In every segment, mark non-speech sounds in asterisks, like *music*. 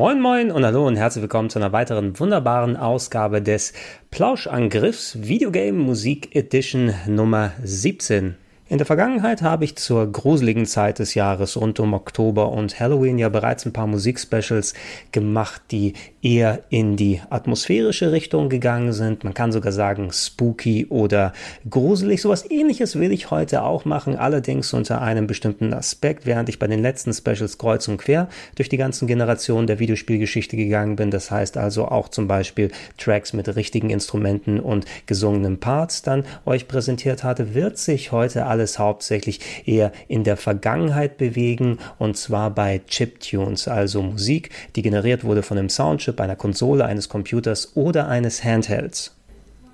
Moin Moin und hallo und herzlich willkommen zu einer weiteren wunderbaren Ausgabe des Plauschangriffs Videogame Musik Edition Nummer 17. In der Vergangenheit habe ich zur gruseligen Zeit des Jahres rund um Oktober und Halloween ja bereits ein paar Musikspecials gemacht, die eher in die atmosphärische Richtung gegangen sind. Man kann sogar sagen spooky oder gruselig. Sowas ähnliches will ich heute auch machen, allerdings unter einem bestimmten Aspekt, während ich bei den letzten Specials kreuz und quer durch die ganzen Generationen der Videospielgeschichte gegangen bin. Das heißt also auch zum Beispiel Tracks mit richtigen Instrumenten und gesungenen Parts dann euch präsentiert hatte, wird sich heute alles alles hauptsächlich eher in der Vergangenheit bewegen und zwar bei Chiptunes, also Musik, die generiert wurde von einem Soundchip, einer Konsole, eines Computers oder eines Handhelds.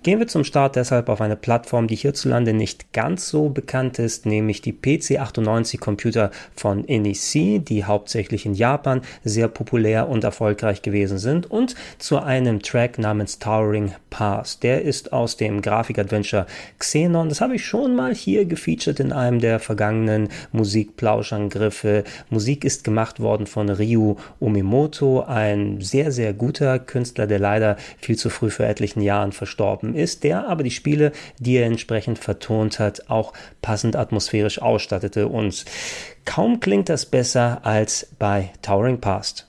Gehen wir zum Start deshalb auf eine Plattform, die hierzulande nicht ganz so bekannt ist, nämlich die PC98 Computer von NEC, die hauptsächlich in Japan sehr populär und erfolgreich gewesen sind und zu einem Track namens Towering Pass. Der ist aus dem Grafik-Adventure Xenon. Das habe ich schon mal hier gefeatured in einem der vergangenen Musikplauschangriffe. Musik ist gemacht worden von Ryu Omimoto, ein sehr, sehr guter Künstler, der leider viel zu früh für etlichen Jahren verstorben ist, der aber die Spiele, die er entsprechend vertont hat, auch passend atmosphärisch ausstattete. Und kaum klingt das besser als bei Towering Past.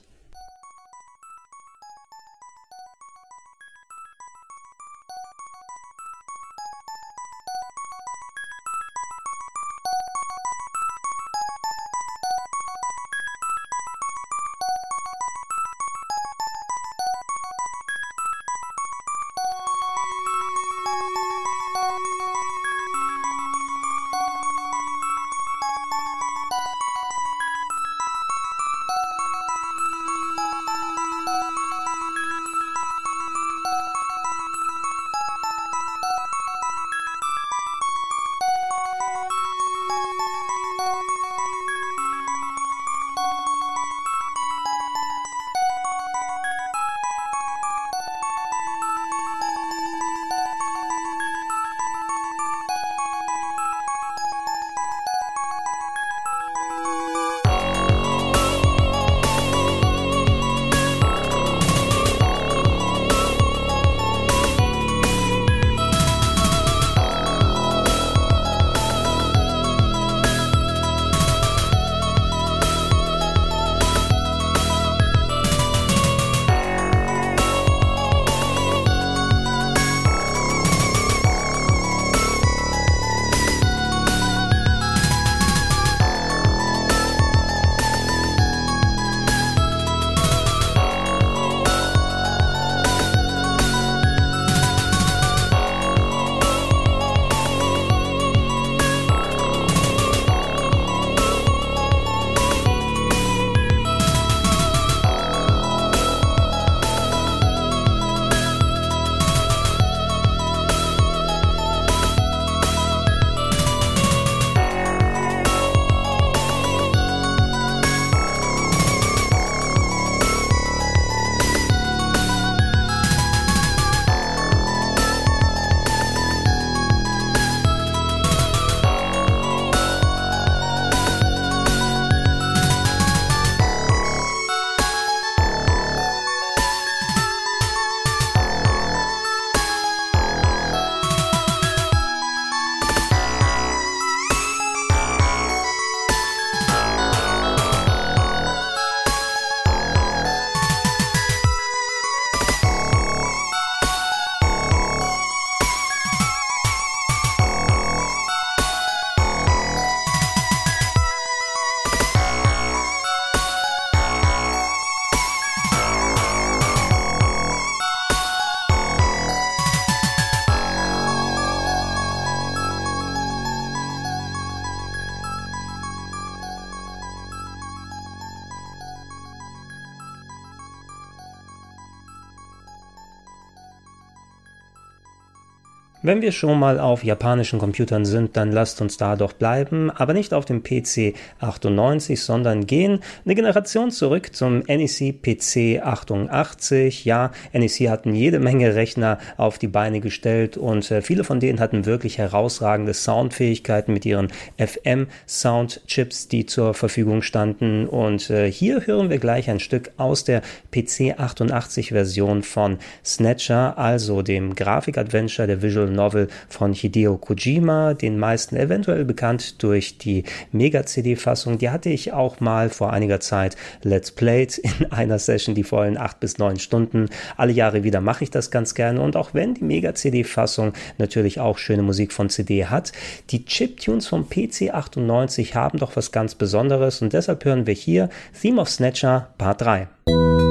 Wenn wir schon mal auf japanischen Computern sind, dann lasst uns da doch bleiben, aber nicht auf dem PC 98, sondern gehen eine Generation zurück zum NEC PC 88. Ja, NEC hatten jede Menge Rechner auf die Beine gestellt und äh, viele von denen hatten wirklich herausragende Soundfähigkeiten mit ihren FM-Soundchips, die zur Verfügung standen. Und äh, hier hören wir gleich ein Stück aus der PC 88 Version von Snatcher, also dem Grafik-Adventure der Visual Novel von Hideo Kojima, den meisten eventuell bekannt durch die Mega-CD-Fassung. Die hatte ich auch mal vor einiger Zeit Let's Played *laughs* in einer Session, die vollen acht bis neun Stunden. Alle Jahre wieder mache ich das ganz gerne und auch wenn die Mega-CD-Fassung natürlich auch schöne Musik von CD hat, die Chiptunes vom PC 98 haben doch was ganz Besonderes und deshalb hören wir hier Theme of Snatcher Part 3.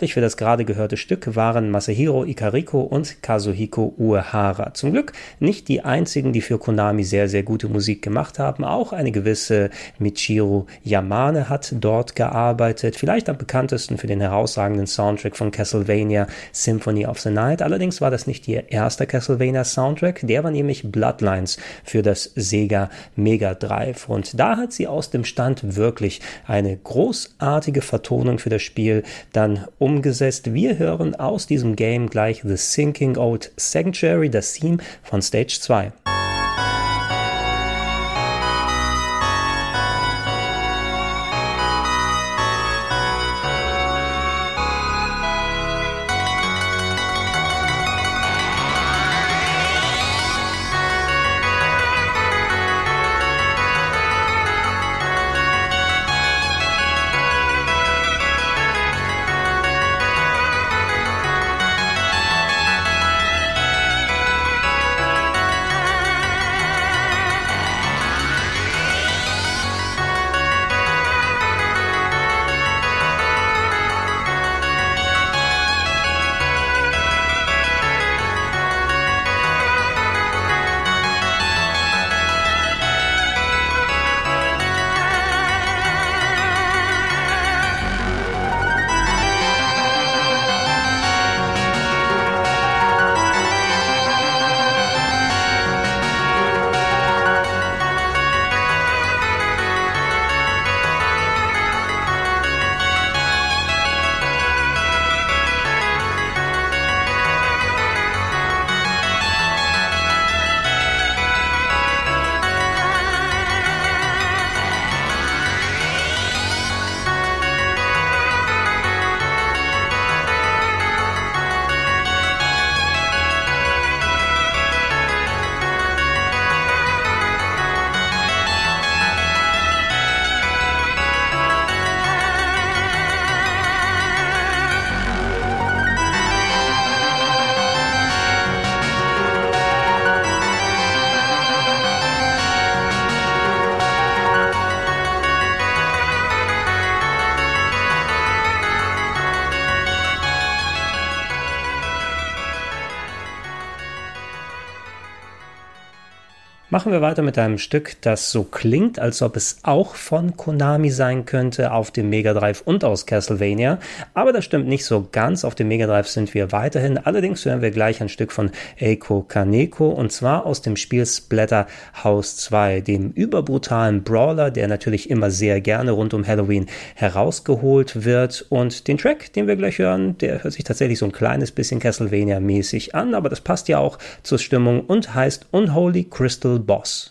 Verantwortlich für das gerade gehörte Stück waren Masahiro Ikariko und Kazuhiko Uehara. Zum Glück nicht die einzigen, die für Konami sehr, sehr gute Musik gemacht haben. Auch eine gewisse Michiru Yamane hat dort gearbeitet. Vielleicht am bekanntesten für den herausragenden Soundtrack von Castlevania Symphony of the Night. Allerdings war das nicht ihr erster Castlevania Soundtrack. Der war nämlich Bloodlines für das Sega Mega Drive. Und da hat sie aus dem Stand wirklich eine großartige Vertonung für das Spiel dann umgesetzt. Wir hören aus diesem Game gleich The Sinking Old Sanctuary, das Theme von Stage 2. Machen wir weiter mit einem Stück, das so klingt, als ob es auch von Konami sein könnte auf dem Mega Drive und aus Castlevania. Aber das stimmt nicht so ganz. Auf dem Mega Drive sind wir weiterhin. Allerdings hören wir gleich ein Stück von Eiko Kaneko und zwar aus dem Spiel Splatter House 2, dem überbrutalen Brawler, der natürlich immer sehr gerne rund um Halloween herausgeholt wird. Und den Track, den wir gleich hören, der hört sich tatsächlich so ein kleines bisschen Castlevania-mäßig an, aber das passt ja auch zur Stimmung und heißt Unholy Crystal boss.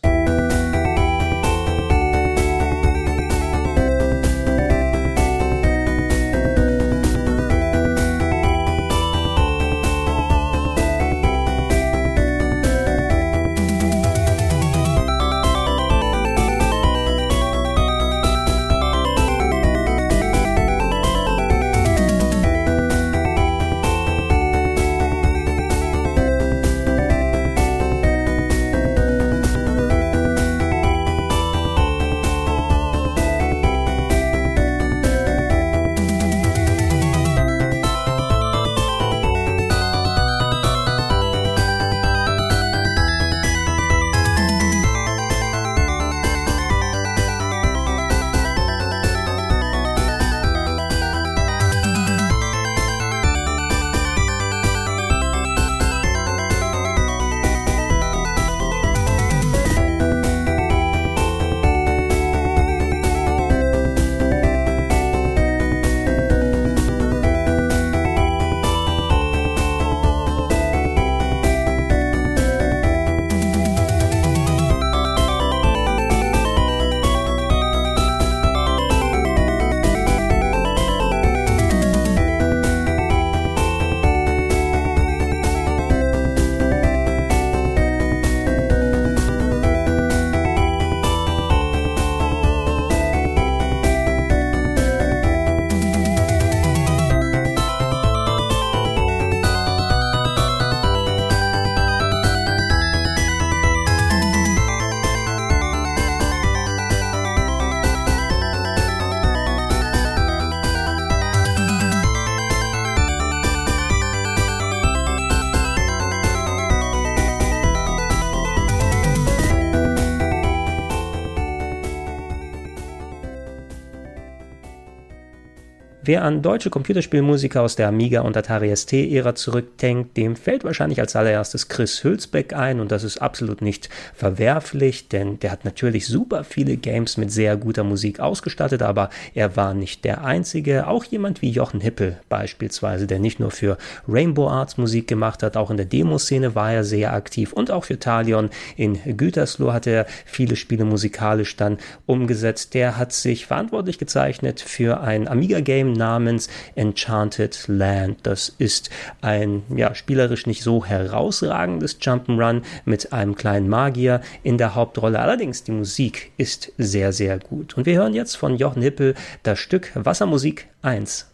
Wer an deutsche Computerspielmusiker aus der Amiga und Atari ST-Ära zurückdenkt, dem fällt wahrscheinlich als allererstes Chris Hülsbeck ein und das ist absolut nicht verwerflich, denn der hat natürlich super viele Games mit sehr guter Musik ausgestattet, aber er war nicht der Einzige. Auch jemand wie Jochen Hippel beispielsweise, der nicht nur für Rainbow Arts Musik gemacht hat, auch in der Demoszene war er sehr aktiv und auch für Talion in Gütersloh hat er viele Spiele musikalisch dann umgesetzt. Der hat sich verantwortlich gezeichnet für ein Amiga-Game namens Enchanted Land. Das ist ein ja, spielerisch nicht so herausragendes Jump'n'Run mit einem kleinen Magier in der Hauptrolle. Allerdings die Musik ist sehr, sehr gut. Und wir hören jetzt von Jochen Hippel das Stück Wassermusik 1.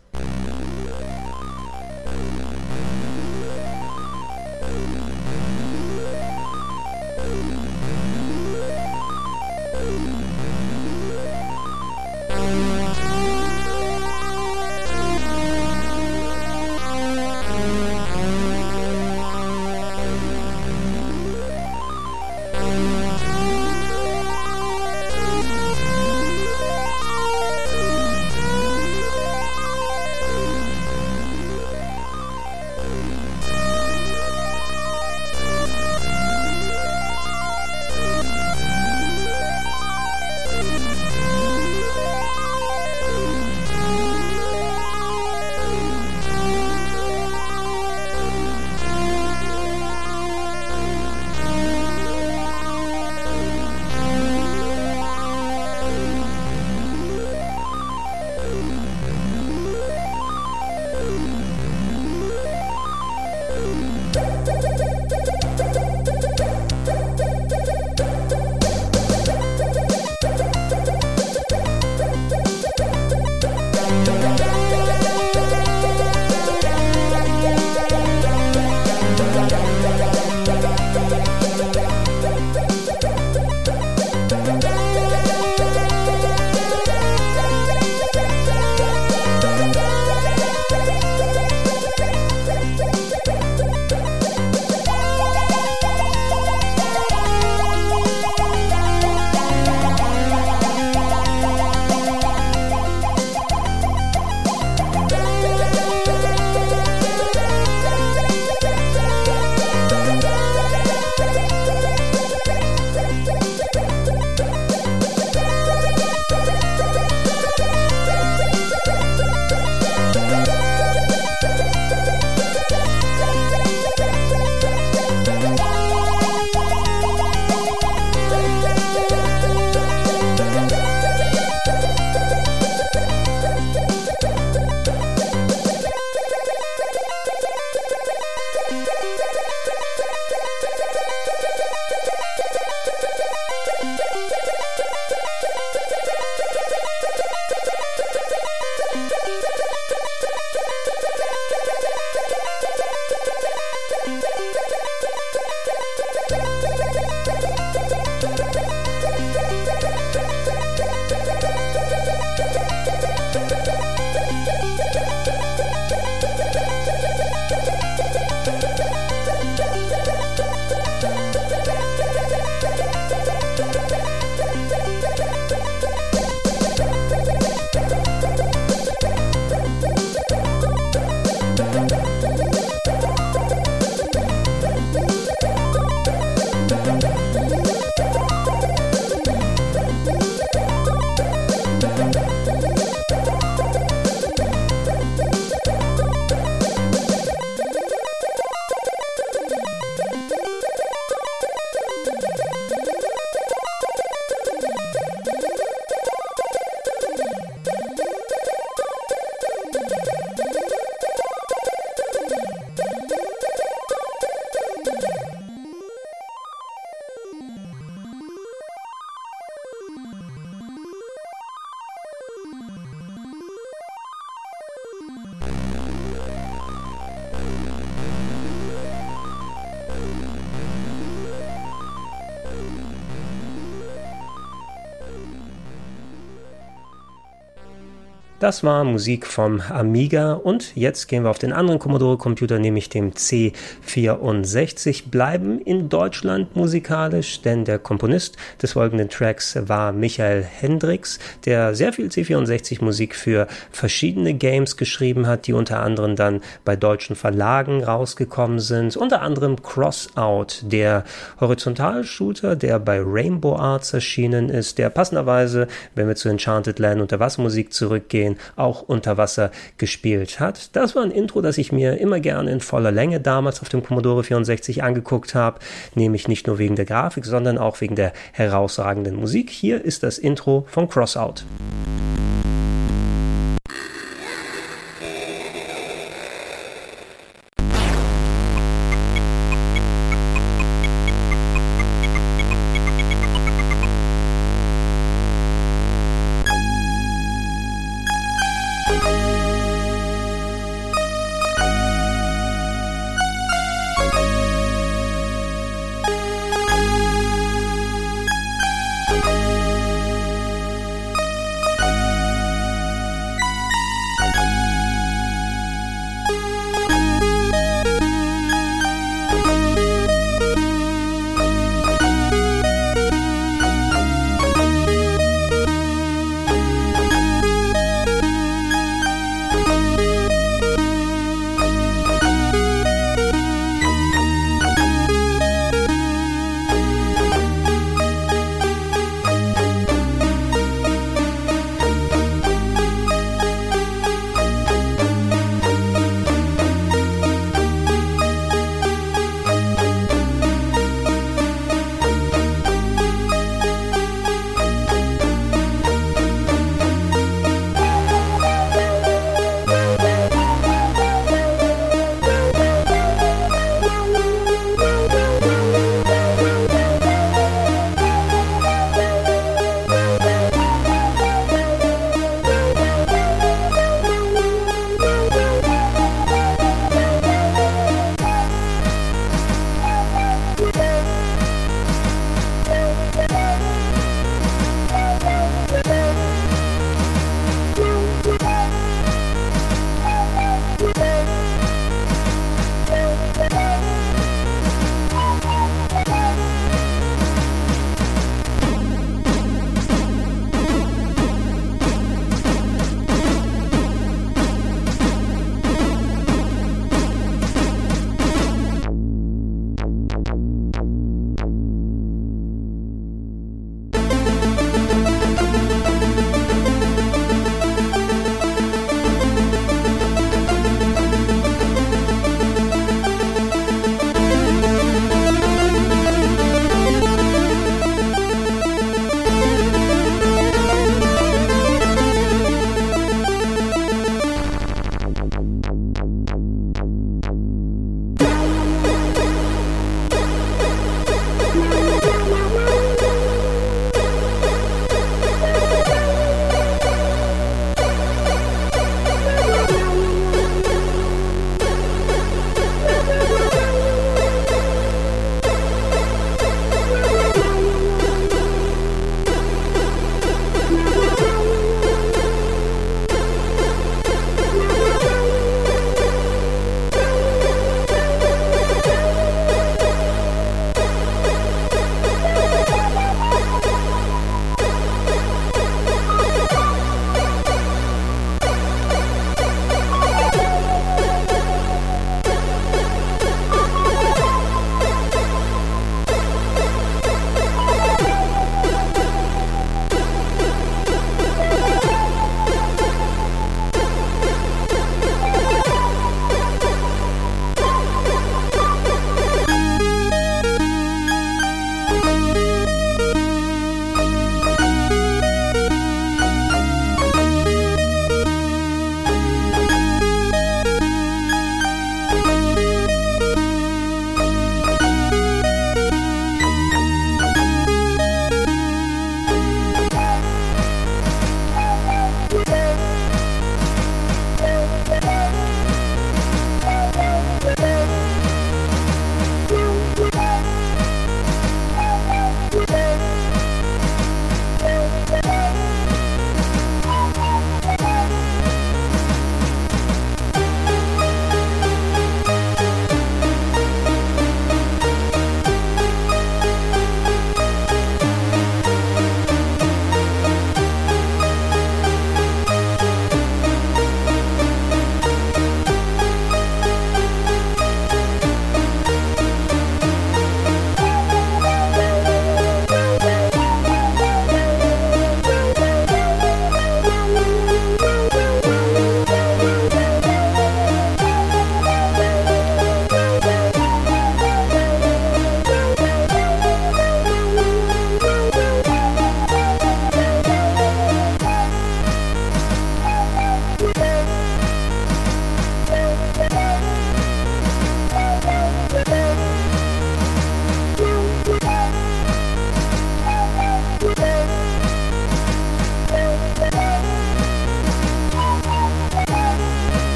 Das war Musik vom Amiga und jetzt gehen wir auf den anderen Commodore Computer, nämlich dem C64, bleiben in Deutschland musikalisch, denn der Komponist des folgenden Tracks war Michael Hendricks, der sehr viel C64 Musik für verschiedene Games geschrieben hat, die unter anderem dann bei deutschen Verlagen rausgekommen sind, unter anderem Crossout, der Horizontalshooter, der bei Rainbow Arts erschienen ist, der passenderweise, wenn wir zu Enchanted Land Unterwassermusik zurückgehen, auch unter Wasser gespielt hat. Das war ein Intro, das ich mir immer gerne in voller Länge damals auf dem Commodore 64 angeguckt habe, nämlich nicht nur wegen der Grafik, sondern auch wegen der herausragenden Musik. Hier ist das Intro von Crossout.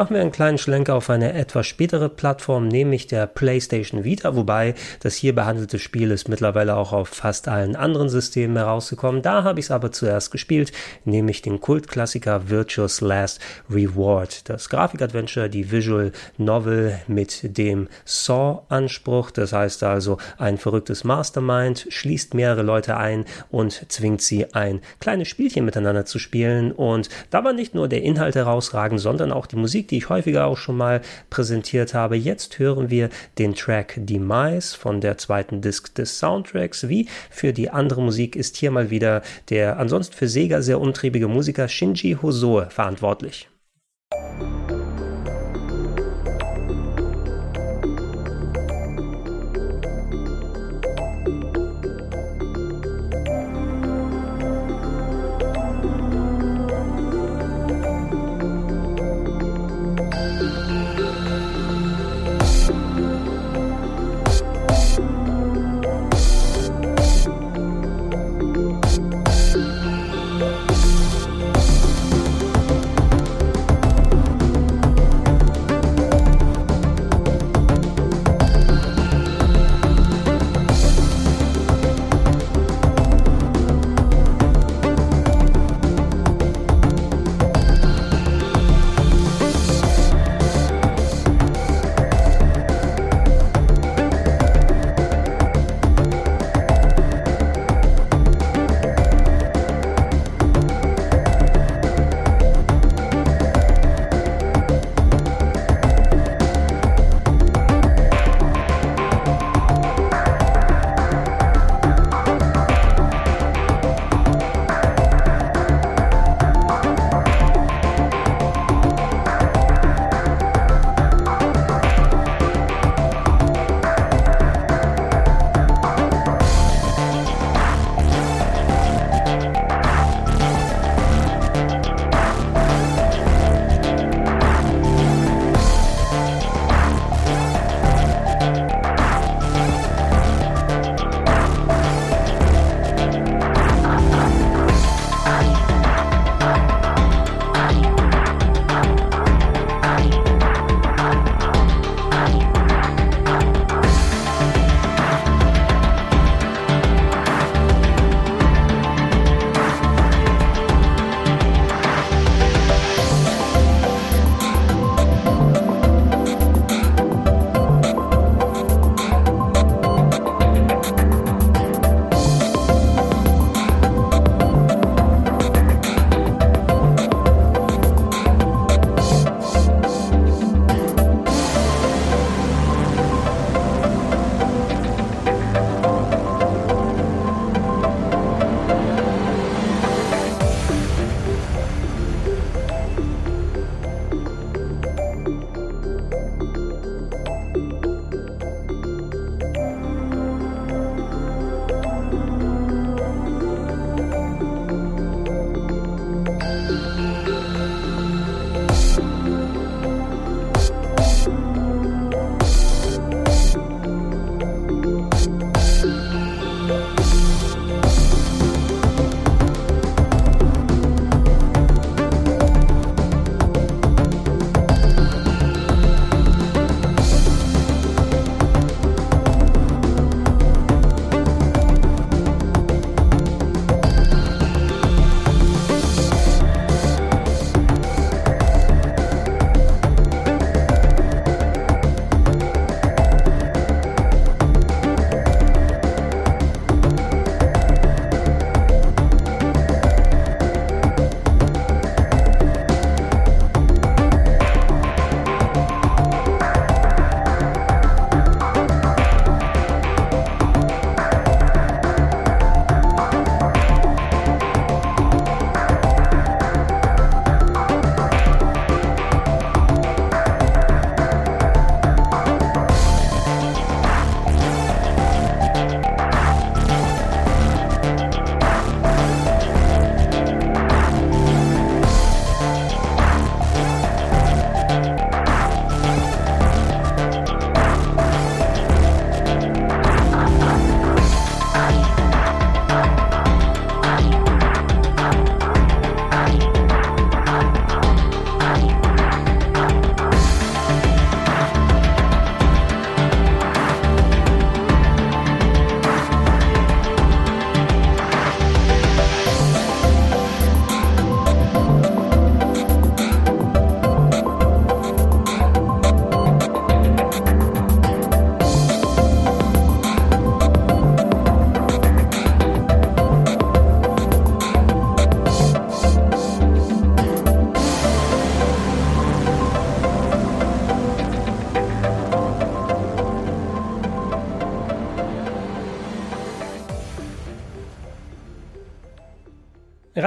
Machen wir einen kleinen Schlenker auf eine etwas spätere Plattform, nämlich der PlayStation Vita, wobei das hier behandelte Spiel ist mittlerweile auch auf fast allen anderen Systemen herausgekommen. Da habe ich es aber zuerst gespielt, nämlich den Kultklassiker Virtuous Last Reward. Das Grafikadventure, die Visual Novel mit dem Saw-Anspruch, das heißt also ein verrücktes Mastermind, schließt mehrere Leute ein und zwingt sie ein kleines Spielchen miteinander zu spielen und da war nicht nur der Inhalt herausragend, sondern auch die Musik Musik, die ich häufiger auch schon mal präsentiert habe. Jetzt hören wir den Track Demise von der zweiten Disc des Soundtracks. Wie für die andere Musik ist hier mal wieder der ansonsten für Sega sehr umtriebige Musiker Shinji Hosoe verantwortlich.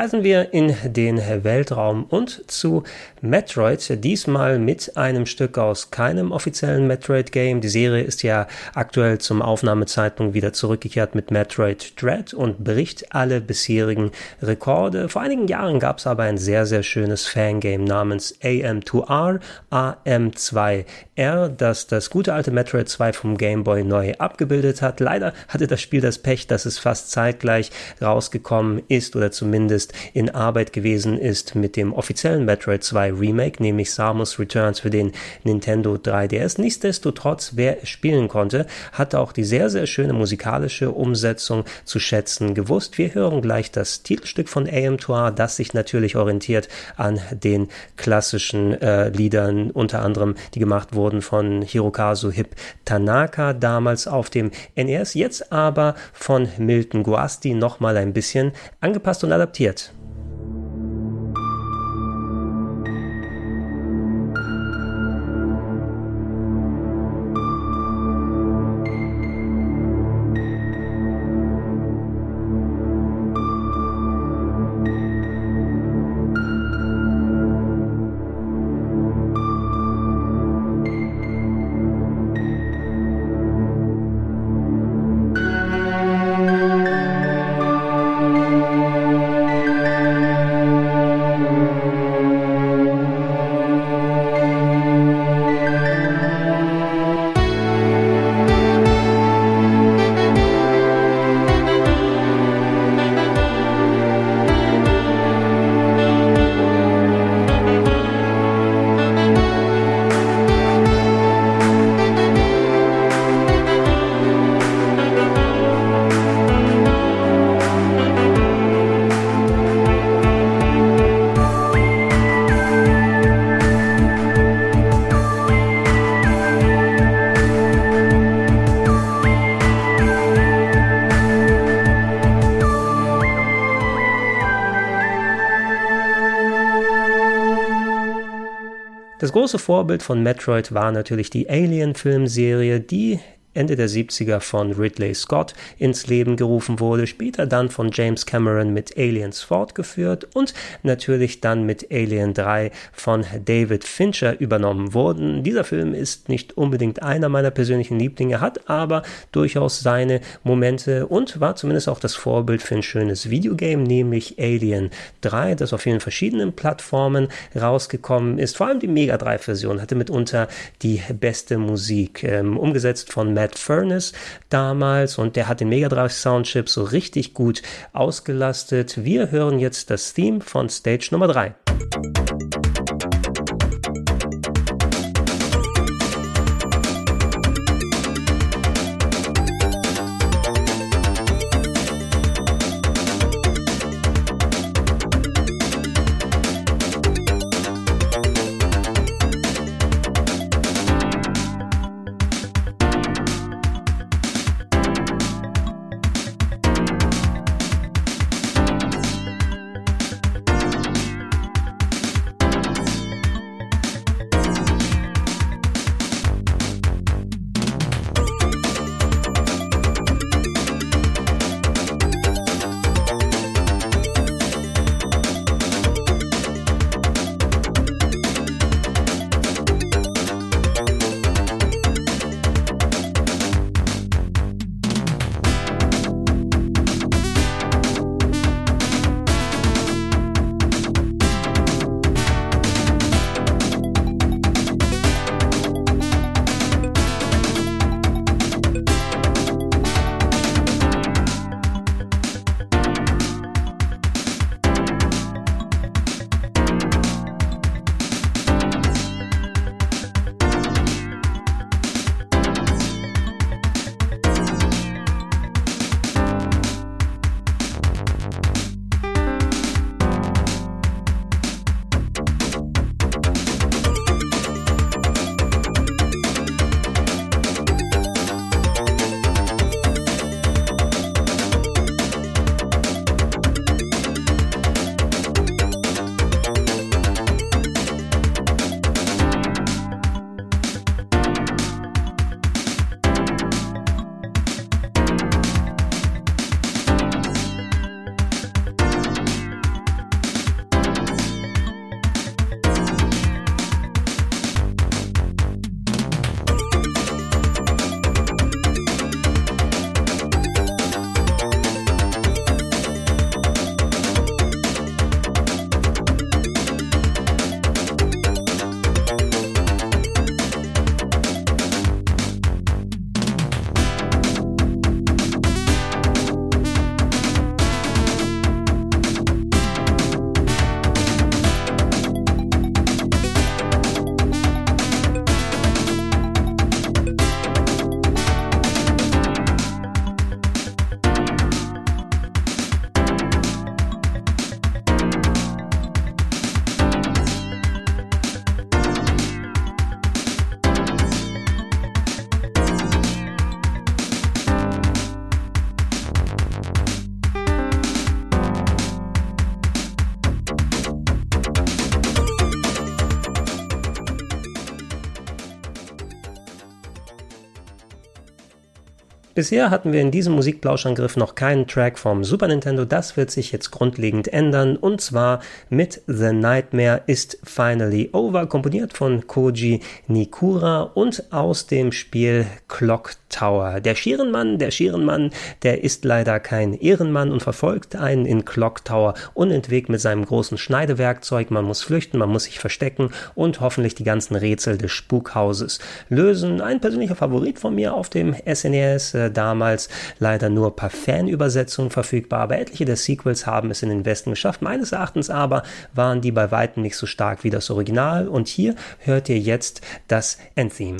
Reisen wir in den Weltraum und zu Metroid, diesmal mit einem Stück aus keinem offiziellen Metroid-Game. Die Serie ist ja aktuell zum Aufnahmezeitpunkt wieder zurückgekehrt mit Metroid Dread und bricht alle bisherigen Rekorde. Vor einigen Jahren gab es aber ein sehr, sehr schönes Fangame namens AM2R, AM2R, das das gute alte Metroid 2 vom Game Boy neu abgebildet hat. Leider hatte das Spiel das Pech, dass es fast zeitgleich rausgekommen ist oder zumindest in Arbeit gewesen ist mit dem offiziellen Metroid 2 Remake, nämlich Samus Returns für den Nintendo 3DS. Nichtsdestotrotz, wer es spielen konnte, hat auch die sehr, sehr schöne musikalische Umsetzung zu schätzen gewusst. Wir hören gleich das Titelstück von AM2R, das sich natürlich orientiert an den klassischen äh, Liedern, unter anderem die gemacht wurden von Hirokazu Hip Tanaka damals auf dem NES, jetzt aber von Milton Guasti nochmal ein bisschen angepasst und adaptiert. Das große Vorbild von Metroid war natürlich die Alien-Filmserie, die Ende der 70er von Ridley Scott ins Leben gerufen wurde, später dann von James Cameron mit Aliens fortgeführt und natürlich dann mit Alien 3 von David Fincher übernommen wurden. Dieser Film ist nicht unbedingt einer meiner persönlichen Lieblinge, hat aber durchaus seine Momente und war zumindest auch das Vorbild für ein schönes Videogame, nämlich Alien 3, das auf vielen verschiedenen Plattformen rausgekommen ist. Vor allem die Mega 3 Version hatte mitunter die beste Musik, ähm, umgesetzt von Matt Furnace damals und der hat den Mega Drive Soundchip so richtig gut ausgelastet. Wir hören jetzt das Theme von Stage Nummer 3. Bisher hatten wir in diesem Musikplauschangriff noch keinen Track vom Super Nintendo. Das wird sich jetzt grundlegend ändern. Und zwar mit The Nightmare is Finally Over, komponiert von Koji Nikura und aus dem Spiel Clock Tower. Der Schierenmann, der Schierenmann, der ist leider kein Ehrenmann und verfolgt einen in Clock Tower unentwegt mit seinem großen Schneidewerkzeug. Man muss flüchten, man muss sich verstecken und hoffentlich die ganzen Rätsel des Spukhauses lösen. Ein persönlicher Favorit von mir auf dem SNES äh, damals leider nur per Fanübersetzung verfügbar, aber etliche der Sequels haben es in den Westen geschafft. Meines Erachtens aber waren die bei weitem nicht so stark wie das Original und hier hört ihr jetzt das Endtheme.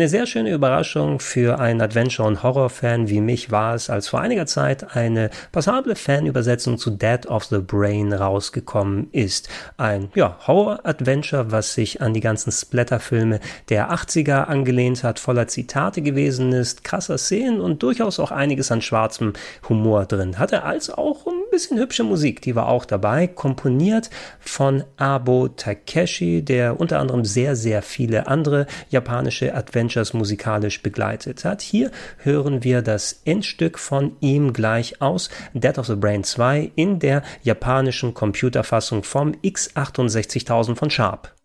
Eine sehr schöne Überraschung für einen Adventure- und Horror-Fan wie mich war es, als vor einiger Zeit eine passable Fanübersetzung zu Dead of the Brain rausgekommen ist. Ein ja, Horror-Adventure, was sich an die ganzen Splatter-Filme der 80er angelehnt hat, voller Zitate gewesen ist, krasser Szenen und durchaus auch einiges an schwarzem Humor drin hatte, als auch ein bisschen hübsche Musik, die war auch dabei, komponiert von Abo Takeshi, der unter anderem sehr, sehr viele andere japanische Adventure Adventures musikalisch begleitet hat. Hier hören wir das Endstück von ihm gleich aus, Death of the Brain 2 in der japanischen Computerfassung vom X68000 von Sharp.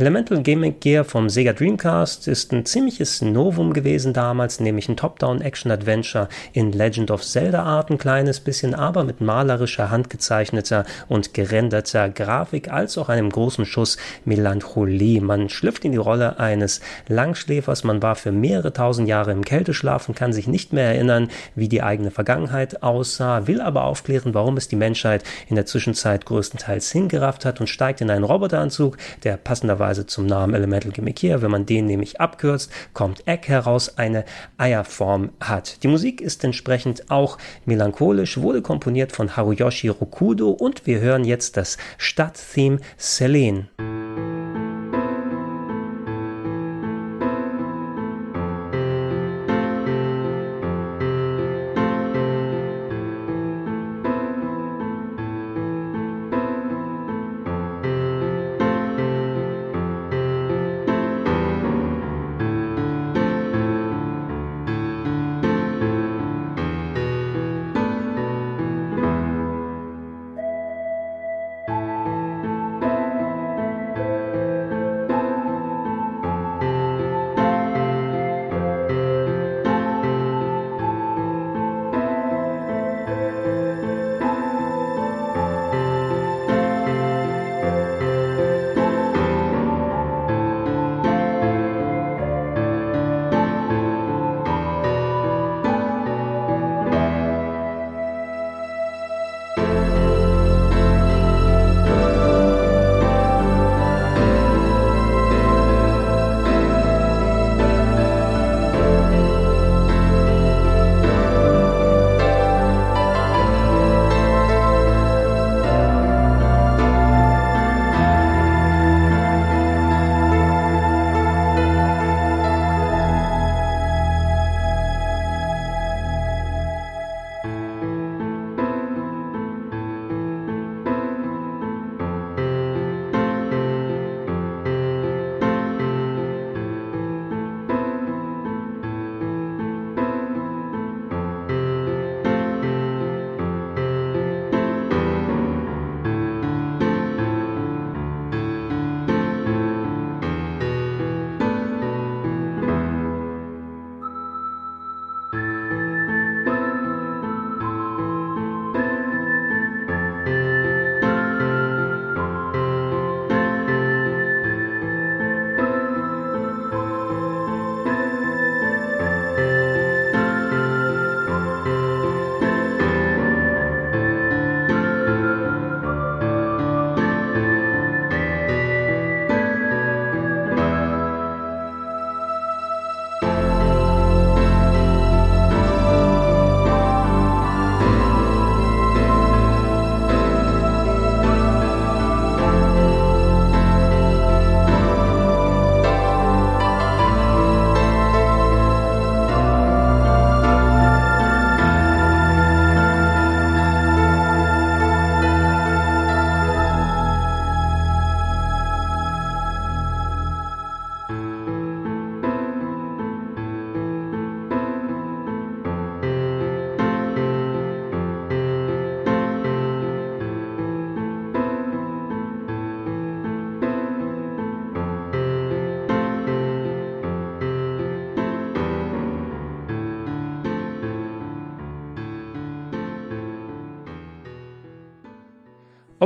Elemental Gaming Gear vom Sega Dreamcast ist ein ziemliches Novum gewesen damals, nämlich ein Top-Down-Action-Adventure in Legend of Zelda Art, ein kleines bisschen, aber mit malerischer, handgezeichneter und gerenderter Grafik, als auch einem großen Schuss Melancholie. Man schlüpft in die Rolle eines Langschläfers, man war für mehrere tausend Jahre im Kälteschlaf und kann sich nicht mehr erinnern, wie die eigene Vergangenheit aussah, will aber aufklären, warum es die Menschheit in der Zwischenzeit größtenteils hingerafft hat und steigt in einen Roboteranzug, der passenderweise zum Namen Elemental Gimmick hier, wenn man den nämlich abkürzt, kommt Egg heraus, eine Eierform hat. Die Musik ist entsprechend auch melancholisch, wurde komponiert von Haruyoshi Rokudo und wir hören jetzt das Stadttheme Selene.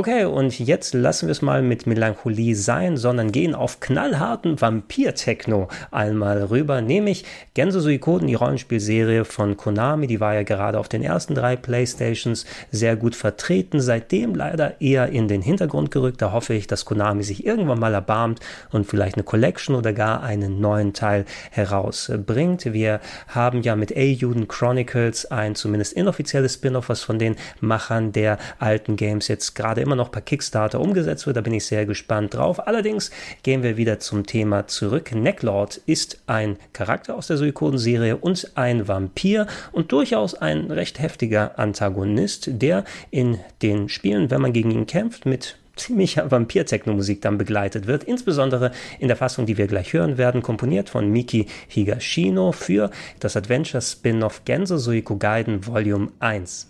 Okay, und jetzt lassen wir es mal mit Melancholie sein, sondern gehen auf knallharten Vampir-Techno einmal rüber, nämlich Genso Suikoden, die Rollenspielserie von Konami, die war ja gerade auf den ersten drei Playstations sehr gut vertreten, seitdem leider eher in den Hintergrund gerückt. Da hoffe ich, dass Konami sich irgendwann mal erbarmt und vielleicht eine Collection oder gar einen neuen Teil herausbringt. Wir haben ja mit A-Juden Chronicles ein zumindest inoffizielles Spin-off, was von den Machern der alten Games jetzt gerade immer noch per Kickstarter umgesetzt wird. Da bin ich sehr gespannt drauf. Allerdings gehen wir wieder zum Thema zurück. Necklord ist ein Charakter aus der Suikoden-Serie und ein Vampir und durchaus ein recht heftiger Antagonist, der in den Spielen, wenn man gegen ihn kämpft, mit ziemlicher Vampir-Techno-Musik dann begleitet wird, insbesondere in der Fassung, die wir gleich hören werden, komponiert von Miki Higashino für das Adventure-Spin-off Genso Suiko Gaiden Volume 1.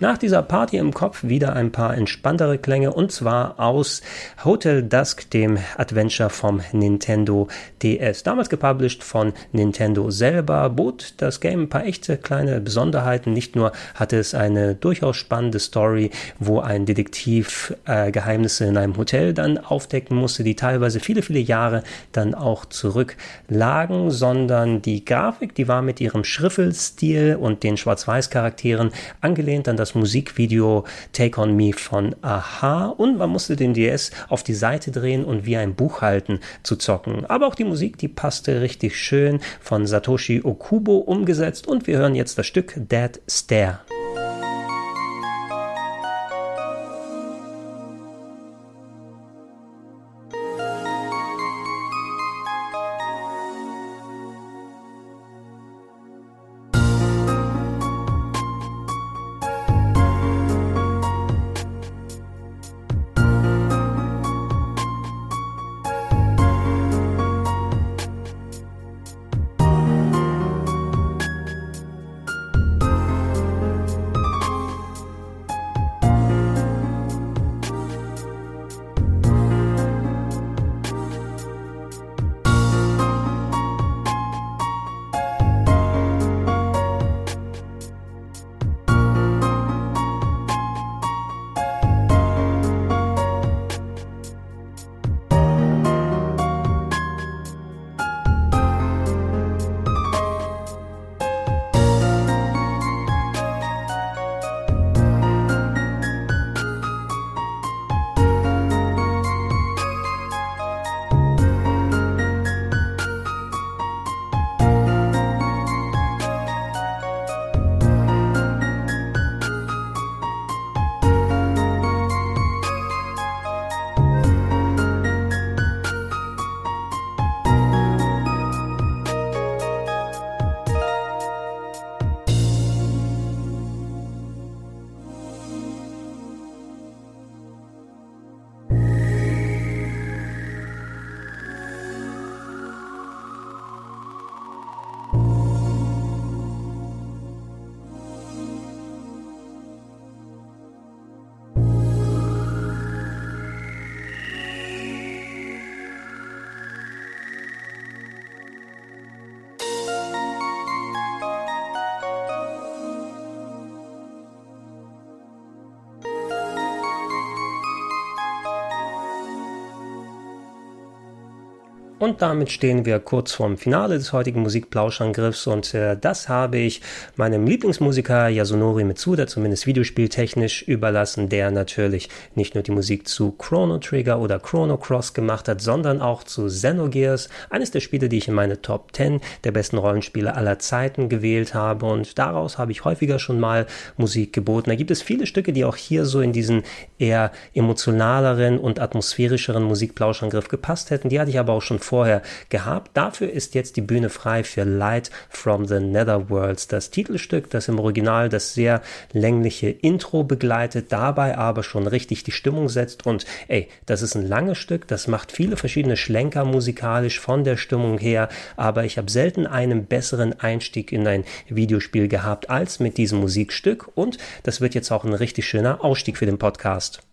Nach dieser Party im Kopf wieder ein paar entspanntere Klänge und zwar aus Hotel Dusk, dem Adventure vom Nintendo DS. Damals gepublished von Nintendo selber, bot das Game ein paar echte kleine Besonderheiten. Nicht nur hatte es eine durchaus spannende Story, wo ein Detektiv äh, Geheimnisse in einem Hotel dann aufdecken musste, die teilweise viele, viele Jahre dann auch zurücklagen, sondern die Grafik, die war mit ihrem Schriffelstil und den Schwarz-Weiß-Charakteren angelehnt an das Musikvideo Take On Me von Aha und man musste den DS auf die Seite drehen und wie ein Buch halten zu zocken. Aber auch die Musik, die passte richtig schön von Satoshi Okubo umgesetzt und wir hören jetzt das Stück Dead Stare. Und damit stehen wir kurz vorm Finale des heutigen Musikplauschangriffs und äh, das habe ich meinem Lieblingsmusiker Yasunori Mitsuda, zumindest videospieltechnisch, überlassen, der natürlich nicht nur die Musik zu Chrono Trigger oder Chrono Cross gemacht hat, sondern auch zu Xenogears, eines der Spiele, die ich in meine Top 10 der besten Rollenspiele aller Zeiten gewählt habe und daraus habe ich häufiger schon mal Musik geboten. Da gibt es viele Stücke, die auch hier so in diesen eher emotionaleren und atmosphärischeren Musikplauschangriff gepasst hätten. Die hatte ich aber auch schon vorher gehabt. Dafür ist jetzt die Bühne frei für Light from the Netherworlds, das Titelstück, das im Original das sehr längliche Intro begleitet, dabei aber schon richtig die Stimmung setzt. Und ey, das ist ein langes Stück, das macht viele verschiedene Schlenker musikalisch von der Stimmung her, aber ich habe selten einen besseren Einstieg in ein Videospiel gehabt als mit diesem Musikstück und das wird jetzt auch ein richtig schöner Ausstieg für den Podcast.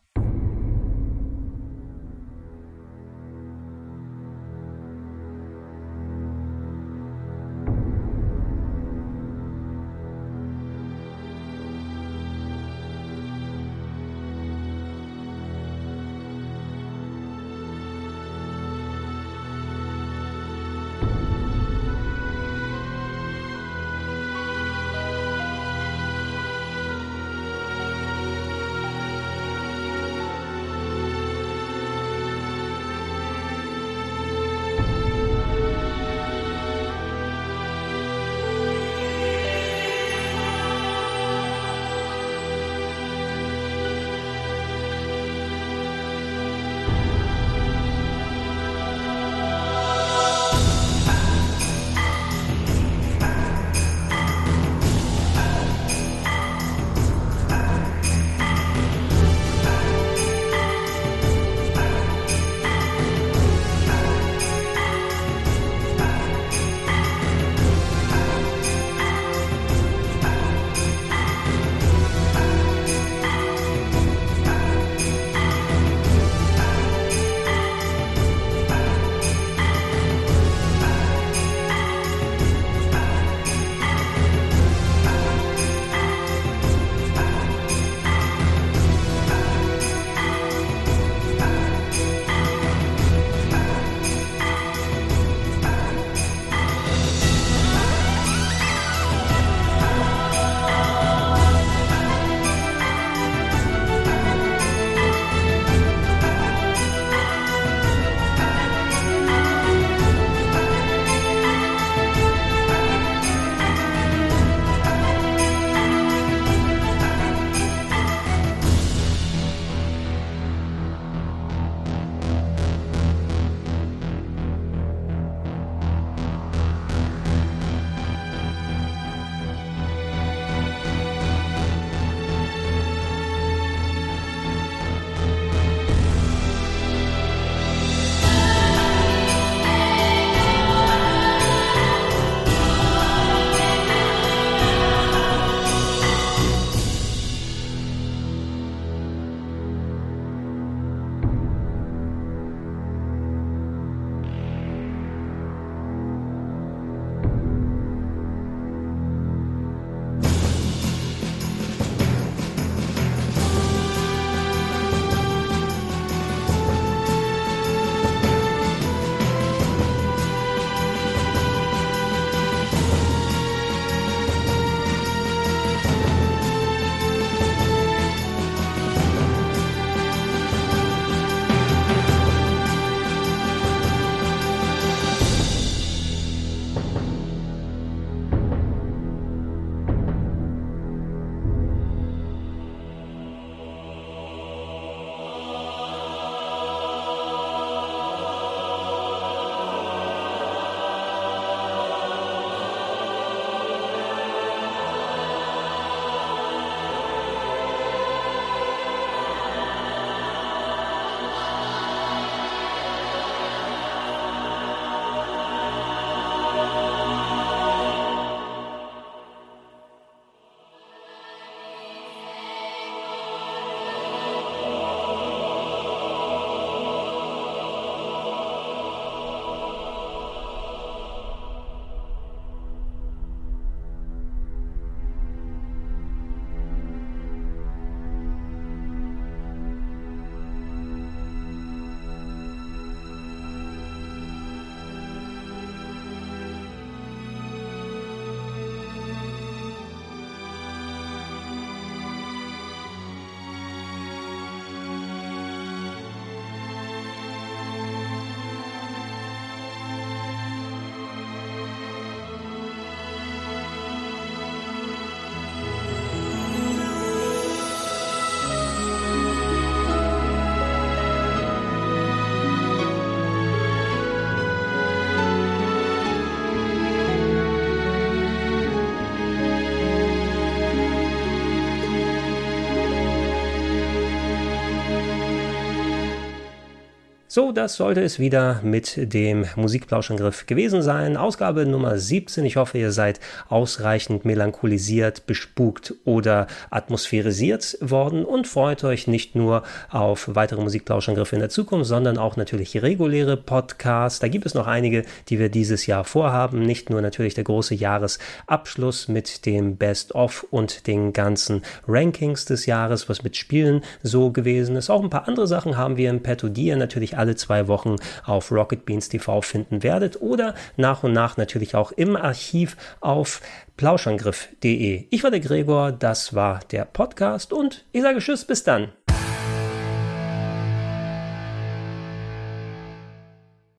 So, das sollte es wieder mit dem Musikplauschangriff gewesen sein. Ausgabe Nummer 17. Ich hoffe, ihr seid ausreichend melancholisiert, bespukt oder atmosphärisiert worden und freut euch nicht nur auf weitere Musikplauschangriffe in der Zukunft, sondern auch natürlich reguläre Podcasts. Da gibt es noch einige, die wir dieses Jahr vorhaben. Nicht nur natürlich der große Jahresabschluss mit dem Best-of und den ganzen Rankings des Jahres, was mit Spielen so gewesen ist. Auch ein paar andere Sachen haben wir im Petto, die ihr natürlich alle zwei Wochen auf Rocket Beans TV finden werdet oder nach und nach natürlich auch im Archiv auf plauschangriff.de. Ich war der Gregor, das war der Podcast und ich sage Tschüss, bis dann.